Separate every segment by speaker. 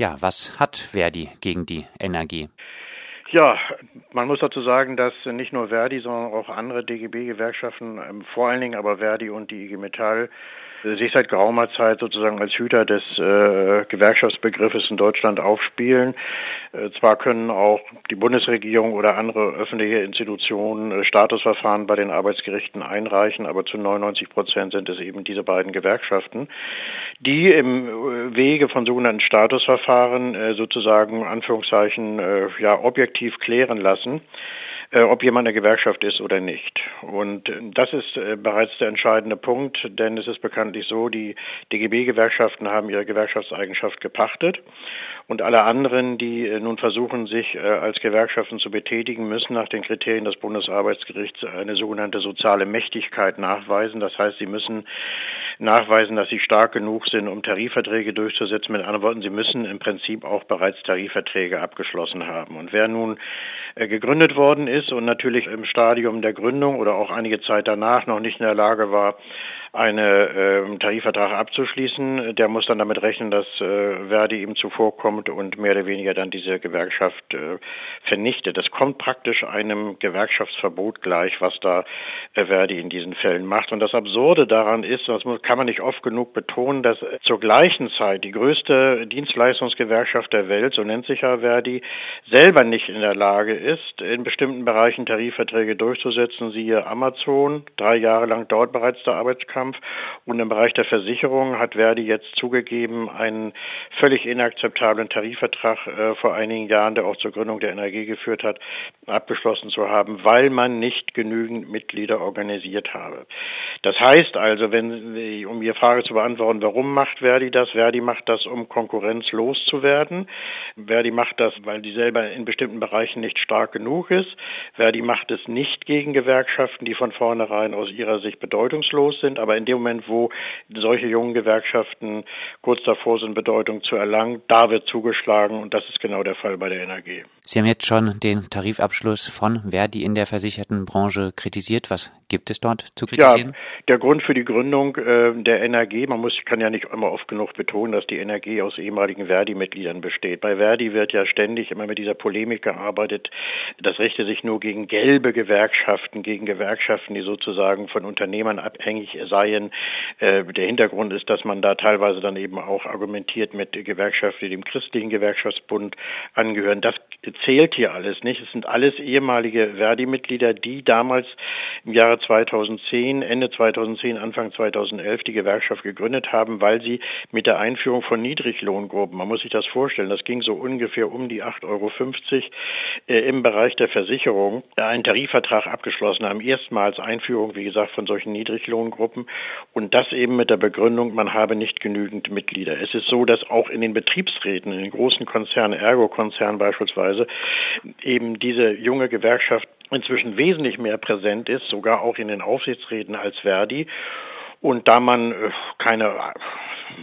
Speaker 1: Ja, was hat Verdi gegen die NRG?
Speaker 2: Ja, man muss dazu sagen, dass nicht nur Verdi, sondern auch andere DGB-Gewerkschaften, ähm, vor allen Dingen aber Verdi und die IG Metall, sich seit geraumer Zeit sozusagen als Hüter des äh, Gewerkschaftsbegriffes in Deutschland aufspielen. Äh, zwar können auch die Bundesregierung oder andere öffentliche Institutionen äh, Statusverfahren bei den Arbeitsgerichten einreichen, aber zu 99 Prozent sind es eben diese beiden Gewerkschaften, die im äh, Wege von sogenannten Statusverfahren äh, sozusagen Anführungszeichen äh, ja objektiv klären lassen, ob jemand eine Gewerkschaft ist oder nicht. Und äh, das ist äh, bereits der entscheidende Punkt, denn es ist bekanntlich so, die DGB-Gewerkschaften haben ihre Gewerkschaftseigenschaft gepachtet und alle anderen, die nun versuchen, sich als Gewerkschaften zu betätigen, müssen nach den Kriterien des Bundesarbeitsgerichts eine sogenannte soziale Mächtigkeit nachweisen. Das heißt, sie müssen nachweisen, dass sie stark genug sind, um Tarifverträge durchzusetzen. Mit anderen Worten, sie müssen im Prinzip auch bereits Tarifverträge abgeschlossen haben. Und wer nun gegründet worden ist, ist und natürlich im Stadium der Gründung oder auch einige Zeit danach noch nicht in der Lage war, einen äh, Tarifvertrag abzuschließen. Der muss dann damit rechnen, dass äh, Verdi ihm zuvorkommt und mehr oder weniger dann diese Gewerkschaft äh, vernichtet. Das kommt praktisch einem Gewerkschaftsverbot gleich, was da äh, Verdi in diesen Fällen macht. Und das Absurde daran ist, das kann man nicht oft genug betonen, dass zur gleichen Zeit die größte Dienstleistungsgewerkschaft der Welt, so nennt sich ja Verdi, selber nicht in der Lage ist, in bestimmten Bereichen Tarifverträge durchzusetzen. Siehe Amazon, drei Jahre lang dauert bereits der Arbeitskampf Wahlkampf. Und im Bereich der Versicherung hat Verdi jetzt zugegeben, einen völlig inakzeptablen Tarifvertrag äh, vor einigen Jahren, der auch zur Gründung der NRG geführt hat, abgeschlossen zu haben, weil man nicht genügend Mitglieder organisiert habe. Das heißt also, wenn, um Ihre Frage zu beantworten, warum macht Verdi das? Verdi macht das, um Konkurrenz loszuwerden. Verdi macht das, weil die selber in bestimmten Bereichen nicht stark genug ist. Verdi macht es nicht gegen Gewerkschaften, die von vornherein aus ihrer Sicht bedeutungslos sind, aber aber in dem Moment, wo solche jungen Gewerkschaften kurz davor sind, Bedeutung zu erlangen, da wird zugeschlagen und das ist genau der Fall bei der NRG.
Speaker 1: Sie haben jetzt schon den Tarifabschluss von Verdi in der versicherten Branche kritisiert. Was gibt es dort zu kritisieren?
Speaker 2: Ja, der Grund für die Gründung äh, der NRG, man muss, kann ja nicht immer oft genug betonen, dass die NRG aus ehemaligen Verdi-Mitgliedern besteht. Bei Verdi wird ja ständig immer mit dieser Polemik gearbeitet, das richte sich nur gegen gelbe Gewerkschaften, gegen Gewerkschaften, die sozusagen von Unternehmern abhängig seien. Äh, der Hintergrund ist, dass man da teilweise dann eben auch argumentiert mit Gewerkschaften, die dem christlichen Gewerkschaftsbund angehören. Das zählt hier alles nicht. Es sind alles ehemalige Verdi-Mitglieder, die damals im Jahre 2010, Ende 2010, Anfang 2011 die Gewerkschaft gegründet haben, weil sie mit der Einführung von Niedriglohngruppen, man muss sich das vorstellen, das ging so ungefähr um die 8,50 Euro äh, im Bereich der Versicherung, einen Tarifvertrag abgeschlossen haben. Erstmals Einführung, wie gesagt, von solchen Niedriglohngruppen und das eben mit der Begründung, man habe nicht genügend Mitglieder. Es ist so, dass auch in den Betriebsräten, in den großen Konzernen, Ergo-Konzernen beispielsweise, eben diese junge Gewerkschaft inzwischen wesentlich mehr präsent ist, sogar auch in den Aufsichtsräten als Verdi. Und da man äh, keine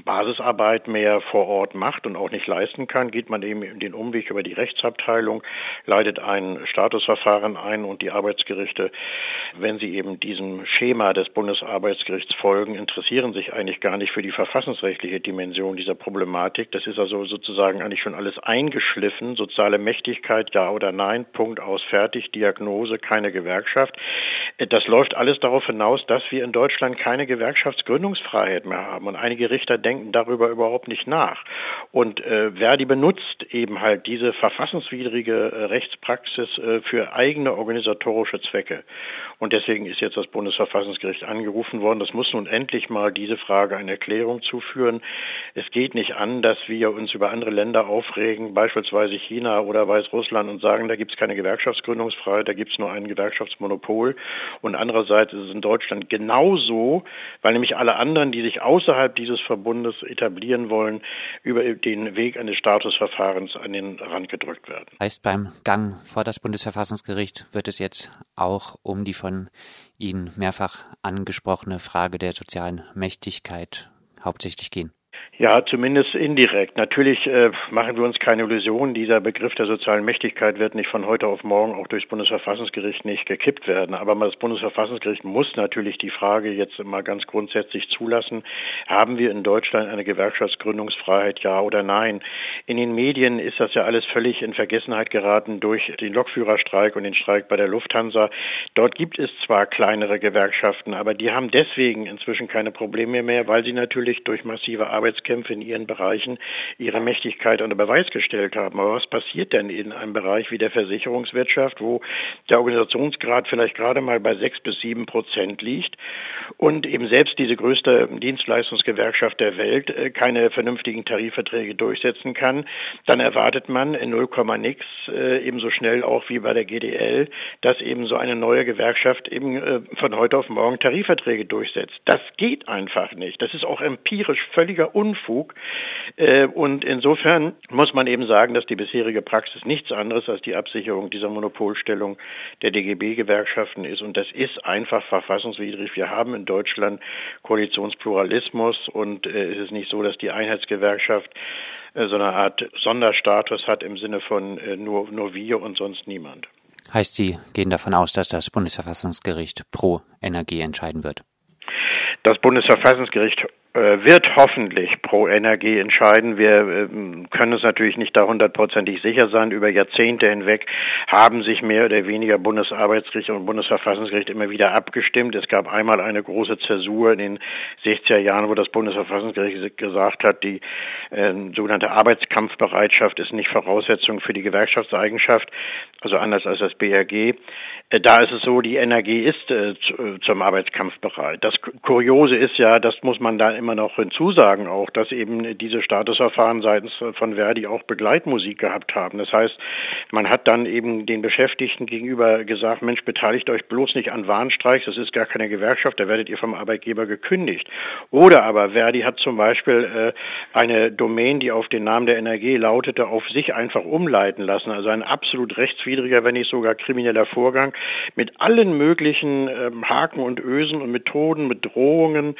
Speaker 2: Basisarbeit mehr vor Ort macht und auch nicht leisten kann, geht man eben den Umweg über die Rechtsabteilung, leitet ein Statusverfahren ein und die Arbeitsgerichte, wenn sie eben diesem Schema des Bundesarbeitsgerichts folgen, interessieren sich eigentlich gar nicht für die verfassungsrechtliche Dimension dieser Problematik. Das ist also sozusagen eigentlich schon alles eingeschliffen. Soziale Mächtigkeit, ja oder nein, Punkt aus, fertig, Diagnose, keine Gewerkschaft. Das läuft alles darauf hinaus, dass wir in Deutschland keine Gewerkschaftsgründungsfreiheit mehr haben. Und einige Richter denken darüber überhaupt nicht nach. Und äh, Verdi benutzt eben halt diese verfassungswidrige äh, Rechtspraxis äh, für eigene organisatorische Zwecke. Und deswegen ist jetzt das Bundesverfassungsgericht angerufen worden. Das muss nun endlich mal diese Frage eine Erklärung zuführen. Es geht nicht an, dass wir uns über andere Länder aufregen, beispielsweise China oder Weißrussland, und sagen, da gibt es keine Gewerkschaftsgründungsfreiheit, da gibt es nur ein Gewerkschaftsmonopol. Und andererseits ist es in Deutschland genauso, weil nämlich alle anderen, die sich außerhalb dieses Verbots Bundes etablieren wollen, über den Weg eines Statusverfahrens an den Rand gedrückt werden.
Speaker 1: Heißt, beim Gang vor das Bundesverfassungsgericht wird es jetzt auch um die von Ihnen mehrfach angesprochene Frage der sozialen Mächtigkeit hauptsächlich gehen?
Speaker 2: Ja, zumindest indirekt. Natürlich äh, machen wir uns keine Illusionen. Dieser Begriff der sozialen Mächtigkeit wird nicht von heute auf morgen auch durchs Bundesverfassungsgericht nicht gekippt werden. Aber das Bundesverfassungsgericht muss natürlich die Frage jetzt mal ganz grundsätzlich zulassen. Haben wir in Deutschland eine Gewerkschaftsgründungsfreiheit, ja oder nein? In den Medien ist das ja alles völlig in Vergessenheit geraten durch den Lokführerstreik und den Streik bei der Lufthansa. Dort gibt es zwar kleinere Gewerkschaften, aber die haben deswegen inzwischen keine Probleme mehr, weil sie natürlich durch massive Arbeits Arbeitskämpfe in ihren Bereichen ihre Mächtigkeit unter Beweis gestellt haben. Aber was passiert denn in einem Bereich wie der Versicherungswirtschaft, wo der Organisationsgrad vielleicht gerade mal bei sechs bis sieben Prozent liegt und eben selbst diese größte Dienstleistungsgewerkschaft der Welt äh, keine vernünftigen Tarifverträge durchsetzen kann, dann erwartet man in 0, nix äh, ebenso schnell auch wie bei der GDL, dass eben so eine neue Gewerkschaft eben äh, von heute auf morgen Tarifverträge durchsetzt. Das geht einfach nicht. Das ist auch empirisch völliger Unfug. Äh, und insofern muss man eben sagen, dass die bisherige Praxis nichts anderes als die Absicherung dieser Monopolstellung der DGB-Gewerkschaften ist. Und das ist einfach verfassungswidrig. Wir haben in Deutschland Koalitionspluralismus und äh, es ist nicht so, dass die Einheitsgewerkschaft äh, so eine Art Sonderstatus hat im Sinne von nur, nur wir und sonst niemand.
Speaker 1: Heißt, Sie gehen davon aus, dass das Bundesverfassungsgericht pro Energie entscheiden wird?
Speaker 2: Das Bundesverfassungsgericht wird hoffentlich pro Energie entscheiden. Wir ähm, können uns natürlich nicht da hundertprozentig sicher sein. Über Jahrzehnte hinweg haben sich mehr oder weniger Bundesarbeitsgericht und Bundesverfassungsgericht immer wieder abgestimmt. Es gab einmal eine große Zäsur in den 60er Jahren, wo das Bundesverfassungsgericht gesagt hat, die äh, sogenannte Arbeitskampfbereitschaft ist nicht Voraussetzung für die Gewerkschaftseigenschaft, also anders als das BRG. Äh, da ist es so, die Energie ist äh, zum Arbeitskampf bereit. Das Kuriose ist ja, das muss man da immer noch hinzusagen auch, dass eben diese Statusverfahren seitens von Verdi auch Begleitmusik gehabt haben. Das heißt, man hat dann eben den Beschäftigten gegenüber gesagt, Mensch, beteiligt euch bloß nicht an Warnstreiks, das ist gar keine Gewerkschaft, da werdet ihr vom Arbeitgeber gekündigt. Oder aber Verdi hat zum Beispiel äh, eine Domain, die auf den Namen der NRG lautete, auf sich einfach umleiten lassen. Also ein absolut rechtswidriger, wenn nicht sogar krimineller Vorgang mit allen möglichen ähm, Haken und Ösen und Methoden, mit Drohungen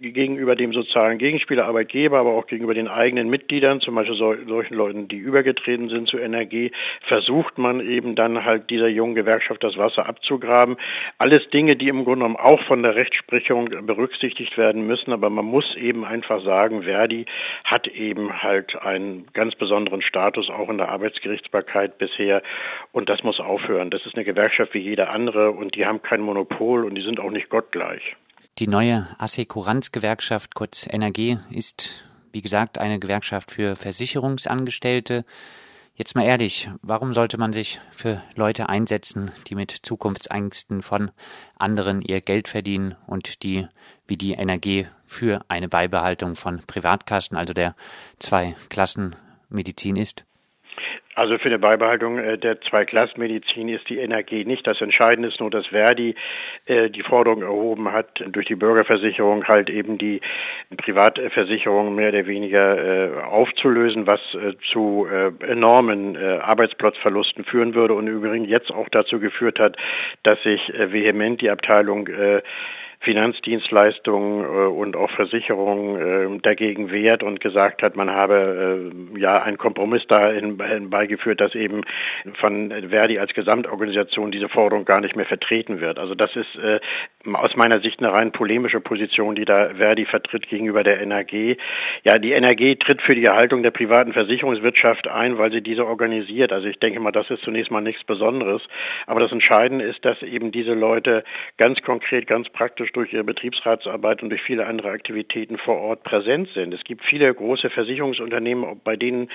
Speaker 2: gegenüber dem sozialen Gegenspieler, Arbeitgeber, aber auch gegenüber den eigenen Mitgliedern, zum Beispiel so, solchen Leuten, die übergetreten sind zur NRG, versucht man eben dann halt dieser jungen Gewerkschaft das Wasser abzugraben. Alles Dinge, die im Grunde genommen auch von der Rechtsprechung berücksichtigt werden müssen, aber man muss eben einfach sagen, Verdi hat eben halt einen ganz besonderen Status auch in der Arbeitsgerichtsbarkeit bisher und das muss aufhören. Das ist eine Gewerkschaft wie jede andere und die haben kein Monopol und die sind auch nicht gottgleich.
Speaker 1: Die neue Assekuranzgewerkschaft, kurz NRG, ist, wie gesagt, eine Gewerkschaft für Versicherungsangestellte. Jetzt mal ehrlich, warum sollte man sich für Leute einsetzen, die mit Zukunftsängsten von anderen ihr Geld verdienen und die, wie die NRG, für eine Beibehaltung von Privatkassen, also der Zwei-Klassen-Medizin ist?
Speaker 2: Also für eine Beibehaltung äh, der Zweiklassenmedizin ist die Energie nicht. Das Entscheidende ist nur, dass Verdi äh, die Forderung erhoben hat, durch die Bürgerversicherung halt eben die Privatversicherung mehr oder weniger äh, aufzulösen, was zu enormen Arbeitsplatzverlusten führen würde und übrigens jetzt auch dazu geführt hat, dass sich vehement die Abteilung Finanzdienstleistungen äh, und auch Versicherungen äh, dagegen wehrt und gesagt hat, man habe äh, ja einen Kompromiss dahin beigeführt, dass eben von Verdi als Gesamtorganisation diese Forderung gar nicht mehr vertreten wird. Also das ist äh, aus meiner Sicht eine rein polemische Position, die da Verdi vertritt gegenüber der NRG. Ja, die NRG tritt für die Erhaltung der privaten Versicherungswirtschaft ein, weil sie diese organisiert. Also ich denke mal, das ist zunächst mal nichts Besonderes. Aber das Entscheidende ist, dass eben diese Leute ganz konkret, ganz praktisch durch ihre Betriebsratsarbeit und durch viele andere Aktivitäten vor Ort präsent sind. Es gibt viele große Versicherungsunternehmen, bei denen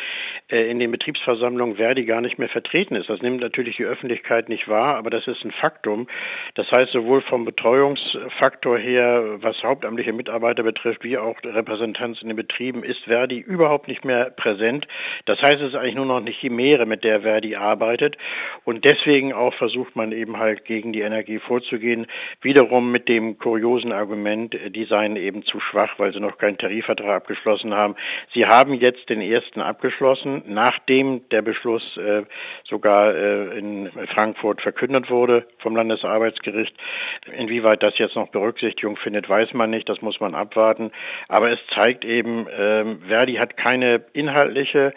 Speaker 2: äh, in den Betriebsversammlungen Verdi gar nicht mehr vertreten ist. Das nimmt natürlich die Öffentlichkeit nicht wahr, aber das ist ein Faktum. Das heißt, sowohl vom Betreuungsfaktor her, was hauptamtliche Mitarbeiter betrifft, wie auch Repräsentanz in den Betrieben, ist Verdi überhaupt nicht mehr präsent. Das heißt, es ist eigentlich nur noch eine Chimäre, mit der Verdi arbeitet. Und deswegen auch versucht man eben halt gegen die Energie vorzugehen. Wiederum mit dem kuriosen Argument, die seien eben zu schwach, weil sie noch keinen Tarifvertrag abgeschlossen haben. Sie haben jetzt den ersten abgeschlossen, nachdem der Beschluss äh, sogar äh, in Frankfurt verkündet wurde vom Landesarbeitsgericht. Inwieweit das jetzt noch Berücksichtigung findet, weiß man nicht. Das muss man abwarten. Aber es zeigt eben, ähm, Verdi hat keine inhaltliche äh,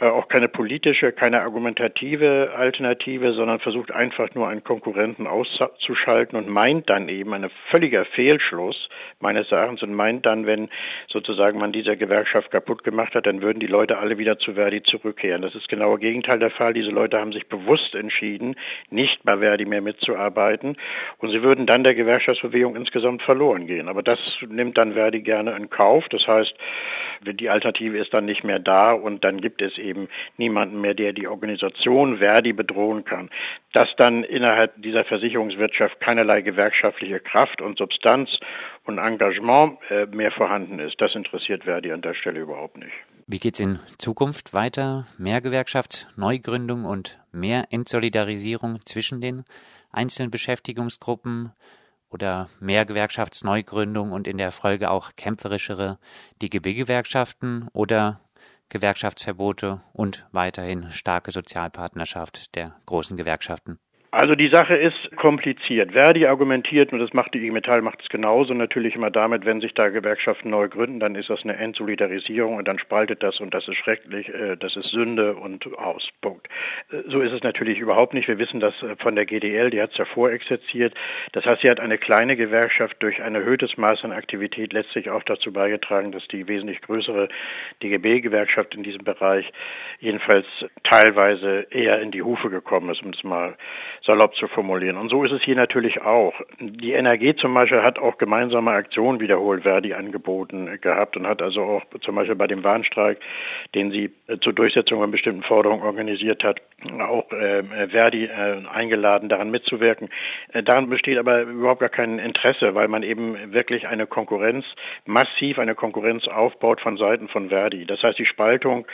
Speaker 2: auch keine politische, keine argumentative Alternative, sondern versucht einfach nur einen Konkurrenten auszuschalten und meint dann eben ein völliger Fehlschluss meines Erachtens und meint dann, wenn sozusagen man diese Gewerkschaft kaputt gemacht hat, dann würden die Leute alle wieder zu Verdi zurückkehren. Das ist genau das Gegenteil der Fall. Diese Leute haben sich bewusst entschieden, nicht bei Verdi mehr mitzuarbeiten und sie würden dann der Gewerkschaftsbewegung insgesamt verloren gehen. Aber das nimmt dann Verdi gerne in Kauf. Das heißt, die Alternative ist dann nicht mehr da und dann gibt es eben niemanden mehr, der die Organisation Verdi bedrohen kann. Dass dann innerhalb dieser Versicherungswirtschaft keinerlei gewerkschaftliche Kraft und Substanz und Engagement äh, mehr vorhanden ist, das interessiert Verdi an der Stelle überhaupt nicht.
Speaker 1: Wie geht es in Zukunft weiter? Mehr Gewerkschaftsneugründung und mehr Entsolidarisierung zwischen den einzelnen Beschäftigungsgruppen? Oder mehr Gewerkschaftsneugründung und in der Folge auch kämpferischere DGB-Gewerkschaften oder Gewerkschaftsverbote und weiterhin starke Sozialpartnerschaft der großen Gewerkschaften?
Speaker 2: Also die Sache ist kompliziert. Verdi argumentiert, und das macht die IG Metall macht es genauso, natürlich immer damit, wenn sich da Gewerkschaften neu gründen, dann ist das eine Entsolidarisierung und dann spaltet das und das ist schrecklich, äh, das ist Sünde und aus. Punkt. Äh, so ist es natürlich überhaupt nicht. Wir wissen das äh, von der GDL, die hat es ja vorexerziert. Das heißt, sie hat eine kleine Gewerkschaft durch ein erhöhtes Maß an Aktivität letztlich auch dazu beigetragen, dass die wesentlich größere DGB-Gewerkschaft in diesem Bereich jedenfalls teilweise eher in die Hufe gekommen ist, um es mal salopp zu formulieren. Und so ist es hier natürlich auch. Die NRG zum Beispiel hat auch gemeinsame Aktionen wiederholt Verdi angeboten gehabt und hat also auch zum Beispiel bei dem Warnstreik, den sie äh, zur Durchsetzung von bestimmten Forderungen organisiert hat, auch äh, Verdi äh, eingeladen, daran mitzuwirken. Äh, daran besteht aber überhaupt gar kein Interesse, weil man eben wirklich eine Konkurrenz, massiv eine Konkurrenz aufbaut von Seiten von Verdi. Das heißt, die Spaltung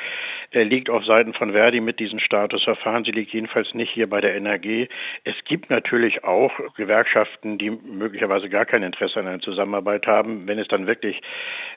Speaker 2: äh, liegt auf Seiten von Verdi mit diesem Statusverfahren. Sie liegt jedenfalls nicht hier bei der NRG. Es gibt natürlich auch Gewerkschaften, die möglicherweise gar kein Interesse an einer Zusammenarbeit haben. Wenn es dann wirklich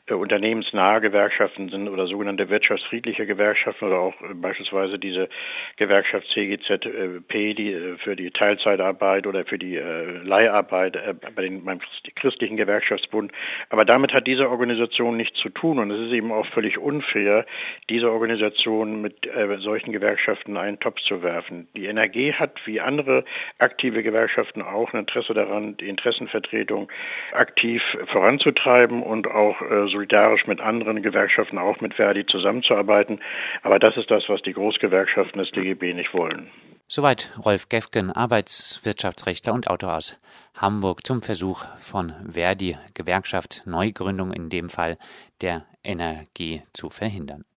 Speaker 2: äh, unternehmensnahe Gewerkschaften sind oder sogenannte wirtschaftsfriedliche Gewerkschaften oder auch äh, beispielsweise diese Gewerkschaft CGZP, die äh, für die Teilzeitarbeit oder für die Leiharbeit bei den, beim christlichen Gewerkschaftsbund. Aber damit hat diese Organisation nichts zu tun und es ist eben auch völlig unfair, diese Organisation mit solchen Gewerkschaften einen Topf zu werfen. Die NRG hat wie andere andere aktive Gewerkschaften auch ein Interesse daran, die Interessenvertretung aktiv voranzutreiben und auch äh, solidarisch mit anderen Gewerkschaften, auch mit Verdi zusammenzuarbeiten. Aber das ist das, was die Großgewerkschaften des DGB nicht wollen.
Speaker 1: Soweit Rolf Gefgen, Arbeitswirtschaftsrechtler und Autor aus Hamburg zum Versuch von Verdi Gewerkschaft Neugründung in dem Fall der Energie zu verhindern.